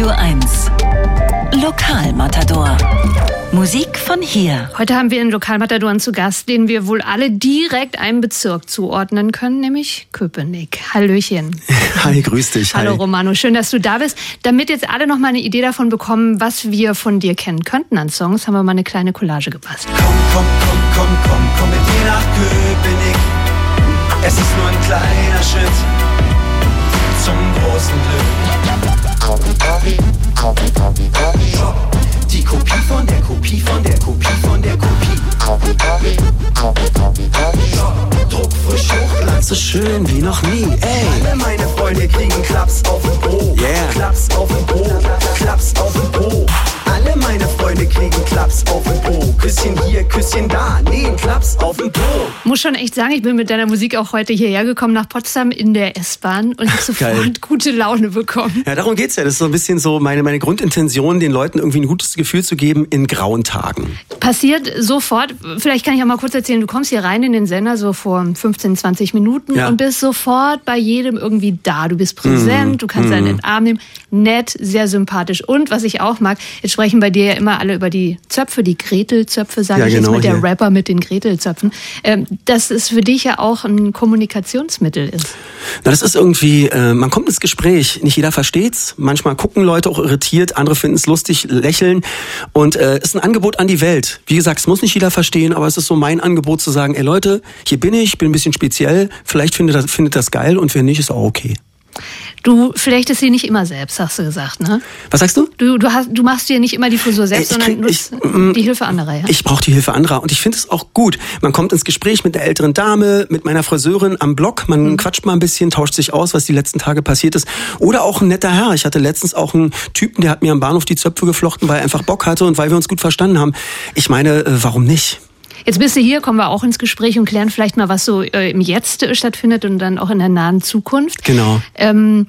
Radio 1. Lokalmatador. Musik von hier. Heute haben wir in Lokalmatadoren zu Gast, den wir wohl alle direkt einem Bezirk zuordnen können, nämlich Köpenick. Hallöchen. Hi, grüß dich. Hallo Hi. Romano, schön, dass du da bist. Damit jetzt alle noch mal eine Idee davon bekommen, was wir von dir kennen könnten an Songs, haben wir mal eine kleine Collage gepasst. Komm, komm, komm, komm, komm, komm mit mir nach Köpenick. Es ist nur ein kleiner Schritt zum großen Glück. Die Kopie von der Kopie von der Kopie von der Kopie. Druckfrisch Hochglanz, So schön wie noch nie, ey. alle meine Freunde kriegen Klaps auf dem Po. Yeah. Klaps auf dem Po, Klaps auf dem Po. Alle meine Freunde kriegen Klaps auf dem Po. Küsschen hier, Küsschen da, nee, ein Klaps auf dem Po. Muss schon echt sagen, ich bin mit deiner Musik auch heute hierher gekommen nach Potsdam in der S-Bahn und habe Geil. sofort gute Laune bekommen. Ja, darum geht's ja. Das ist so ein bisschen so meine, meine Grundintention, den Leuten irgendwie ein gutes Gefühl zu geben in grauen Tagen. Passiert sofort, vielleicht kann ich auch mal kurz erzählen, du kommst hier rein in den Sender so vor 15, 20 Minuten Ja. und bist sofort bei jedem irgendwie da. Du bist präsent, du kannst einen in den Arm nehmen, nett, sehr sympathisch. Und was ich auch mag, jetzt sprechen bei dir ja immer alle über die Zöpfe, die Gretelzöpfe, sage Ja, ich genau, jetzt mal, der hier. Rapper mit den Gretelzöpfen. Ähm, dass es für dich ja auch ein Kommunikationsmittel ist. Na, das ist irgendwie, äh, man kommt ins Gespräch, nicht jeder versteht's. Manchmal gucken Leute auch irritiert, andere finden es lustig, lächeln. Und äh, ist ein Angebot an die Welt. Wie gesagt, es muss nicht jeder verstehen, aber es ist so mein Angebot zu sagen, ey Leute, hier bin ich, bin ein bisschen speziell, vielleicht findet das, findet das geil und wenn nicht, ist auch okay. Du flechtest sie nicht immer selbst, hast du gesagt, ne? Was sagst du? Du, du, hast, du machst dir nicht immer die Frisur selbst, ich sondern nutzt mm, die Hilfe anderer, ja? Ich brauche die Hilfe anderer und ich finde es auch gut. Man kommt ins Gespräch mit der älteren Dame, mit meiner Friseurin am Block, man quatscht mal ein bisschen, tauscht sich aus, was die letzten Tage passiert ist. Oder auch ein netter Herr. Ich hatte letztens auch einen Typen, der hat mir am Bahnhof die Zöpfe geflochten, weil er einfach Bock hatte und weil wir uns gut verstanden haben. Ich meine, äh, warum nicht? Jetzt bist du hier, kommen wir auch ins Gespräch und klären vielleicht mal, was so äh, im Jetzt äh, stattfindet und dann auch in der nahen Zukunft. Genau. Ähm,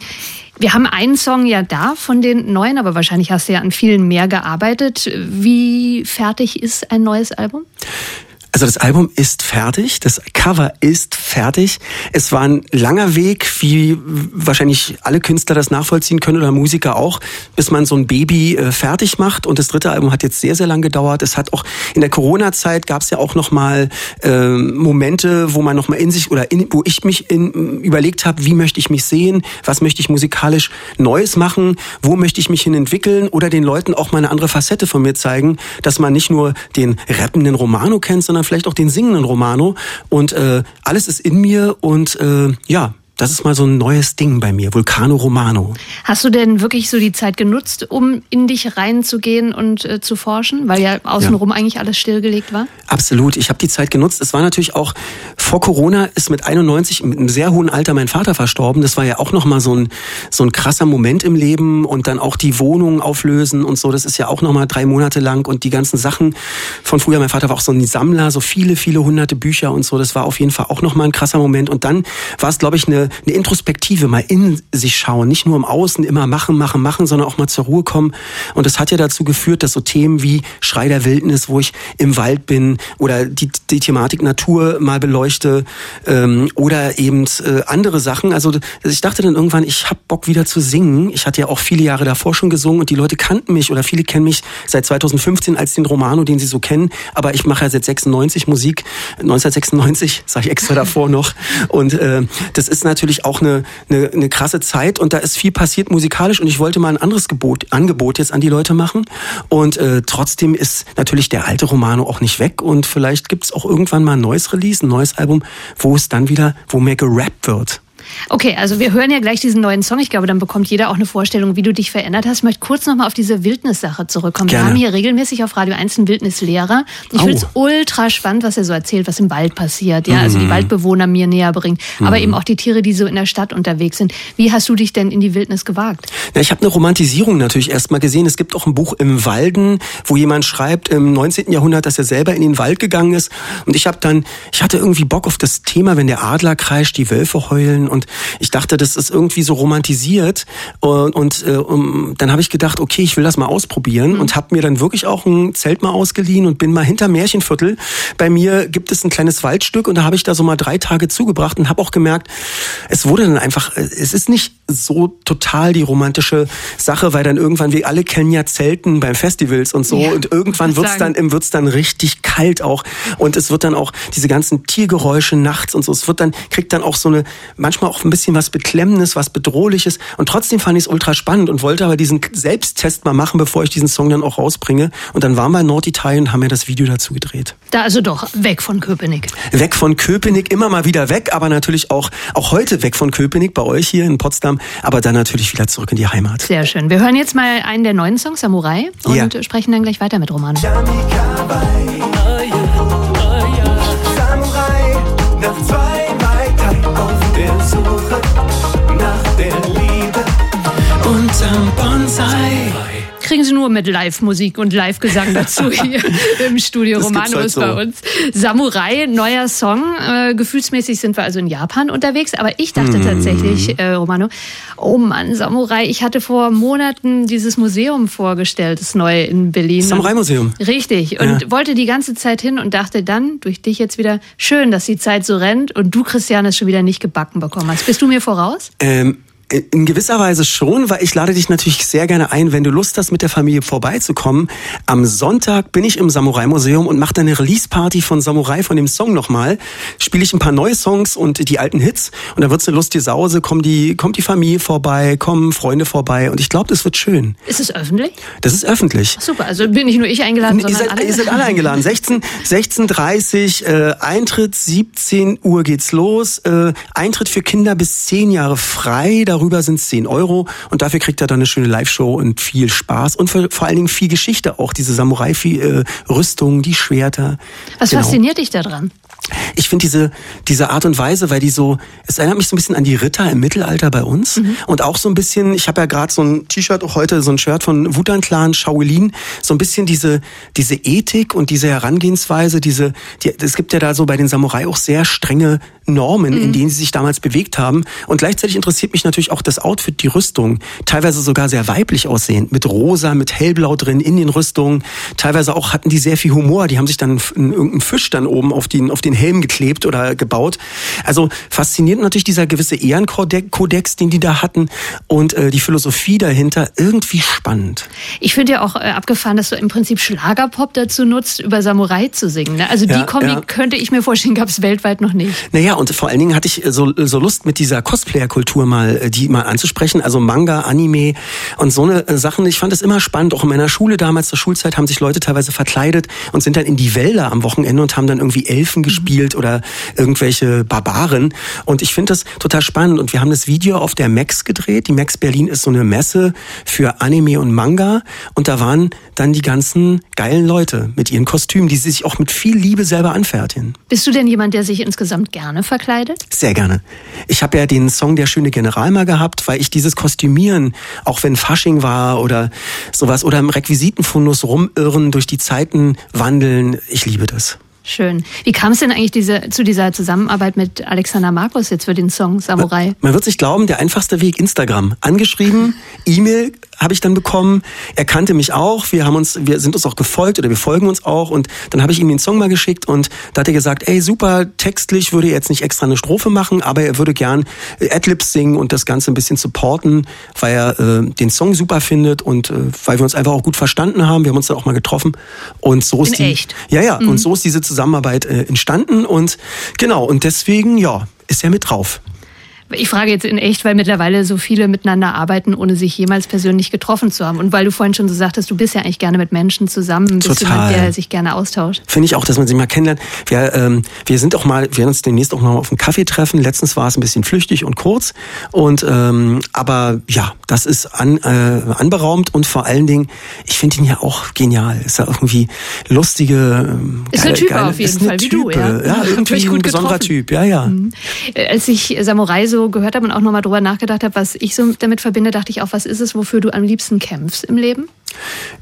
wir haben einen Song ja da von den neuen, aber wahrscheinlich hast du ja an vielen mehr gearbeitet. Wie fertig ist ein neues Album? Also das Album ist fertig, das Cover ist fertig. Es war ein langer Weg, wie wahrscheinlich alle Künstler das nachvollziehen können oder Musiker auch, bis man so ein Baby äh, fertig macht. Und das dritte Album hat jetzt sehr, sehr lang gedauert. Es hat auch in der Corona-Zeit gab es ja auch noch mal äh, Momente, wo man noch mal in sich oder in, wo ich mich in, überlegt habe, wie möchte ich mich sehen, was möchte ich musikalisch Neues machen, wo möchte ich mich hin entwickeln oder den Leuten auch mal eine andere Facette von mir zeigen, dass man nicht nur den rappenden Romano kennt, sondern vielleicht auch den singenden Romano. Und äh, alles ist in mir und äh, ja, das ist mal so ein neues Ding bei mir, Vulcano Romano. Hast du denn wirklich so die Zeit genutzt, um in dich reinzugehen und äh, zu forschen? Weil ja außenrum eigentlich alles stillgelegt war? Absolut, ich habe die Zeit genutzt. Es war natürlich auch vor Corona ist mit 91 mit einem sehr hohen Alter mein Vater verstorben. Das war ja auch noch mal so ein so ein krasser Moment im Leben und dann auch die Wohnung auflösen und so. Das ist ja auch noch mal drei Monate lang und die ganzen Sachen von früher. Mein Vater war auch so ein Sammler, so viele viele hunderte Bücher und so. Das war auf jeden Fall auch noch mal ein krasser Moment. Und dann war es, glaube ich, eine, eine Introspektive, mal in sich schauen, nicht nur im Außen immer machen, machen, machen, sondern auch mal zur Ruhe kommen. Und das hat ja dazu geführt, dass so Themen wie Schrei der Wildnis, wo ich im Wald bin oder die, die Thematik Natur mal beleuchte ähm, oder eben äh, andere Sachen. Also ich dachte dann irgendwann, ich habe Bock wieder zu singen. Ich hatte ja auch viele Jahre davor schon gesungen und die Leute kannten mich oder viele kennen mich seit 2015 als den Romano, den sie so kennen. Aber ich mache ja seit 96 Musik, 1996 sage ich extra davor noch. Und äh, das ist natürlich auch eine, eine, eine krasse Zeit und da ist viel passiert musikalisch und ich wollte mal ein anderes Gebot, Angebot jetzt an die Leute machen. Und äh, trotzdem ist natürlich der alte Romano auch nicht weg und vielleicht gibt es auch irgendwann mal ein neues Release, ein neues Album, wo es dann wieder, wo mehr gerappt wird. Okay, also wir hören ja gleich diesen neuen Song. Ich glaube, dann bekommt jeder auch eine Vorstellung, wie du dich verändert hast. Ich möchte kurz nochmal auf diese Wildnissache zurückkommen. Gerne. Wir haben hier regelmäßig auf Radio 1 einen Wildnislehrer. Ich finde es ultra spannend, was er so erzählt, was im Wald passiert. Ja, also die Mhm. Waldbewohner mir näher bringt. Aber eben auch die Tiere, die so in der Stadt unterwegs sind. Wie hast du dich denn in die Wildnis gewagt? Ja, ich habe eine Romantisierung natürlich erstmal gesehen. Es gibt auch ein Buch im Walden, wo jemand schreibt im 19. Jahrhundert, dass er selber in den Wald gegangen ist. Und ich habe dann, ich hatte irgendwie Bock auf das Thema, wenn der Adler kreischt, die Wölfe heulen und ich dachte, das ist irgendwie so romantisiert und, und äh, um, dann habe ich gedacht, okay, ich will das mal ausprobieren mhm. und habe mir dann wirklich auch ein Zelt mal ausgeliehen und bin mal hinter Märchenviertel. Bei mir gibt es ein kleines Waldstück und da habe ich da so mal drei Tage zugebracht und habe auch gemerkt, es wurde dann einfach, es ist nicht so total die romantische Sache, weil dann irgendwann, wir alle kennen ja Zelten beim Festivals und so ja, und irgendwann wird's dann, wird's dann richtig kalt auch und es wird dann auch diese ganzen Tiergeräusche nachts und so, es wird dann, kriegt dann auch so eine, manchmal auch ein bisschen was Beklemmendes, was Bedrohliches und trotzdem fand ich es ultra spannend und wollte aber diesen Selbsttest mal machen, bevor ich diesen Song dann auch rausbringe und dann waren wir in Norditalien und haben mir das Video dazu gedreht. Da also doch weg von Köpenick. Weg von Köpenick, immer mal wieder weg, aber natürlich auch, auch heute weg von Köpenick bei euch hier in Potsdam, aber dann natürlich wieder zurück in die Heimat. Sehr schön. Wir hören jetzt mal einen der neuen Songs, Samurai, und ja. sprechen dann gleich weiter mit Romano. you kriegen Sie nur mit Live-Musik und Live-Gesang dazu hier im Studio. Das Romano halt ist so. bei uns. Samurai, neuer Song. Äh, gefühlsmäßig sind wir also in Japan unterwegs. Aber ich dachte mm. tatsächlich, äh, Romano, oh Mann, Samurai. Ich hatte vor Monaten dieses Museum vorgestellt, das neue in Berlin. Samurai-Museum. Richtig. Und ja. wollte die ganze Zeit hin und dachte dann, durch dich jetzt wieder, schön, dass die Zeit so rennt und du, Christian, es schon wieder nicht gebacken bekommen hast. Bist du mir voraus? Ähm in gewisser Weise schon, weil ich lade dich natürlich sehr gerne ein, wenn du Lust hast, mit der Familie vorbeizukommen. Am Sonntag bin ich im Samurai Museum und mache dann eine Release-Party von Samurai, von dem Song nochmal. Spiele ich ein paar neue Songs und die alten Hits und da wird's eine lustige Sause. Kommt die, kommt die Familie vorbei, kommen Freunde vorbei und ich glaube, das wird schön. Ist es öffentlich? Das ist öffentlich. Ach, super, also bin nicht nur ich eingeladen, sondern ihr seid, alle. Ihr seid alle eingeladen. 16, 16.30 äh, Eintritt, 17 Uhr geht's los. Äh, Eintritt für Kinder bis 10 Jahre frei. Darüber Darüber sind es 10 Euro und dafür kriegt er dann eine schöne Live-Show und viel Spaß und vor, vor allen Dingen viel Geschichte auch, diese Samurai-Rüstung, äh, die Schwerter. Was genau. fasziniert dich daran? Ich finde diese, diese Art und Weise, weil die so, es erinnert mich so ein bisschen an die Ritter im Mittelalter bei uns. Mhm. und auch so ein bisschen, ich habe ja gerade so ein T-Shirt, auch heute so ein Shirt von Wutan Clan, Shaolin, so ein bisschen diese, diese Ethik und diese Herangehensweise, diese, die, es gibt ja da so bei den Samurai auch sehr strenge Normen, mhm. in denen sie sich damals bewegt haben. Und gleichzeitig interessiert mich natürlich auch das Outfit, die Rüstung, teilweise sogar sehr weiblich aussehend, mit rosa, mit hellblau drin in den Rüstungen, teilweise auch hatten die sehr viel Humor, die haben sich dann irgendeinen Fisch dann oben auf den, auf den Helm geklebt oder gebaut. Also faszinierend natürlich dieser gewisse Ehrenkodex, den die da hatten und äh, die Philosophie dahinter irgendwie spannend. Ich finde ja auch äh, abgefahren, dass du im Prinzip Schlagerpop dazu nutzt, über Samurai zu singen. Ne? Also die ja, Kombi ja. könnte ich mir vorstellen, gab es weltweit noch nicht. Naja, und vor allen Dingen hatte ich so, so Lust mit dieser Cosplayer-Kultur mal, äh, die mal anzusprechen. Also Manga, Anime und so eine äh, Sachen. Ich fand es immer spannend. Auch in meiner Schule damals zur Schulzeit haben sich Leute teilweise verkleidet und sind dann in die Wälder am Wochenende und haben dann irgendwie Elfen gespielt gespielt oder irgendwelche Barbaren. Und ich finde das total spannend. Und wir haben das Video auf der Max gedreht. Die Max Berlin ist so eine Messe für Anime und Manga. Und da waren dann die ganzen geilen Leute mit ihren Kostümen, die sie sich auch mit viel Liebe selber anfertigen. Bist du denn jemand, der sich insgesamt gerne verkleidet? Sehr gerne. Ich habe ja den Song Der schöne General mal gehabt, weil ich dieses Kostümieren, auch wenn Fasching war oder sowas, oder im Requisitenfundus rumirren, durch die Zeiten wandeln, ich liebe das. Schön. Wie kam es denn eigentlich diese, zu dieser Zusammenarbeit mit Alexander Markus jetzt für den Song Samurai? Man wird sich glauben, der einfachste Weg Instagram. Angeschrieben, E-Mail habe ich dann bekommen. Er kannte mich auch. Wir haben uns, wir sind uns auch gefolgt oder wir folgen uns auch. Und dann habe ich ihm den Song mal geschickt und da hat er gesagt, ey super, textlich würde er jetzt nicht extra eine Strophe machen, aber er würde gern Adlibs singen und das Ganze ein bisschen supporten, weil er äh, den Song super findet und äh, weil wir uns einfach auch gut verstanden haben. Wir haben uns dann auch mal getroffen und so ist In die, echt. ja ja mhm. und so ist diese Zusammenarbeit äh, entstanden und genau und deswegen ja ist er mit drauf. Ich frage jetzt in echt, weil mittlerweile so viele miteinander arbeiten, ohne sich jemals persönlich getroffen zu haben. Und weil du vorhin schon so sagtest, du bist ja eigentlich gerne mit Menschen zusammen, bist Total. jemand, der sich gerne austauscht. Finde ich auch, dass man sich mal kennenlernt. Wir, ähm, wir sind auch mal, wir werden uns demnächst auch noch auf einen Kaffee treffen. Letztens war es ein bisschen flüchtig und kurz. Und ähm, aber ja, das ist an, äh, anberaumt und vor allen Dingen, ich finde ihn ja auch genial. Ist ja irgendwie lustige, ähm, ist eine Typ auf jeden Fall, Type. wie du, ja. Ja, irgendwie ein besonderer getroffen. Typ, ja, ja. Mhm. Als ich Samurai so gehört habe und auch nochmal drüber nachgedacht habe, was ich so damit verbinde, dachte ich auch, was ist es, wofür du am liebsten kämpfst im Leben?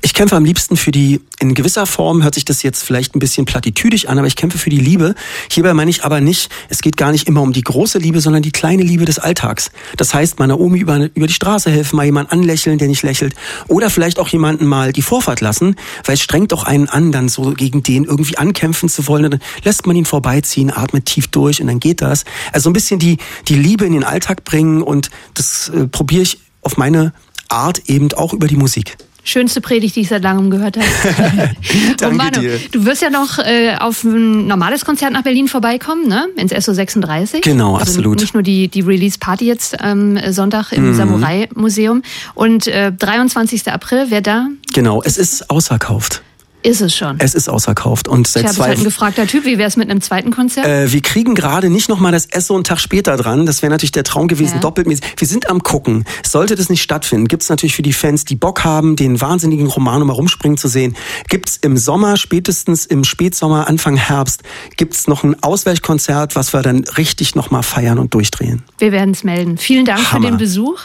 Ich kämpfe am liebsten für die, in gewisser Form hört sich das jetzt vielleicht ein bisschen platitüdisch an, aber ich kämpfe für die Liebe. Hierbei meine ich aber nicht, es geht gar nicht immer um die große Liebe, sondern die kleine Liebe des Alltags. Das heißt, meiner Omi über, über die Straße helfen, mal jemanden anlächeln, der nicht lächelt. Oder vielleicht auch jemanden mal die Vorfahrt lassen, weil es strengt doch einen an, dann so gegen den irgendwie ankämpfen zu wollen. Dann lässt man ihn vorbeiziehen, atmet tief durch und dann geht das. Also ein bisschen die, die Liebe in den Alltag bringen und das äh, probiere ich auf meine Art eben auch über die Musik. Schönste Predigt, die ich seit langem gehört habe. Danke Romano, dir. du wirst ja noch äh, auf ein normales Konzert nach Berlin vorbeikommen, ne? Ins SO 36. Genau, also absolut. Nicht nur die, die Release-Party jetzt am ähm, Sonntag im Mhm. Samurai-Museum. Und äh, 23. April, wer da? Genau, es ist ausverkauft. Ist es schon. Es ist ausverkauft. Und ich seit habe zwei halt ein gefragter Typ. Wie wäre es mit einem zweiten Konzert? Äh, wir kriegen gerade nicht nochmal das Esso einen Tag später dran. Das wäre natürlich der Traum gewesen, Ja. doppelt. mäßig. Wir sind am gucken. Sollte das nicht stattfinden, gibt's natürlich für die Fans, die Bock haben, den wahnsinnigen Romano mal rumspringen zu sehen, gibt's im Sommer, spätestens im Spätsommer, Anfang Herbst, gibt's noch ein Ausweichkonzert, was wir dann richtig nochmal feiern und durchdrehen. Wir werden es melden. Vielen Dank Hammer. für den Besuch.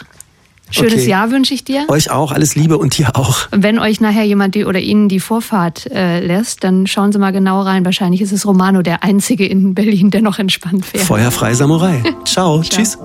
Schönes Okay. Jahr wünsche ich dir. Euch auch, alles Liebe und dir auch. Wenn euch nachher jemand die oder Ihnen die Vorfahrt äh, lässt, dann schauen Sie mal genau rein. Wahrscheinlich ist es Romano der einzige in Berlin, der noch entspannt fährt. Feuerfrei Samurai. Ciao. Tschüss.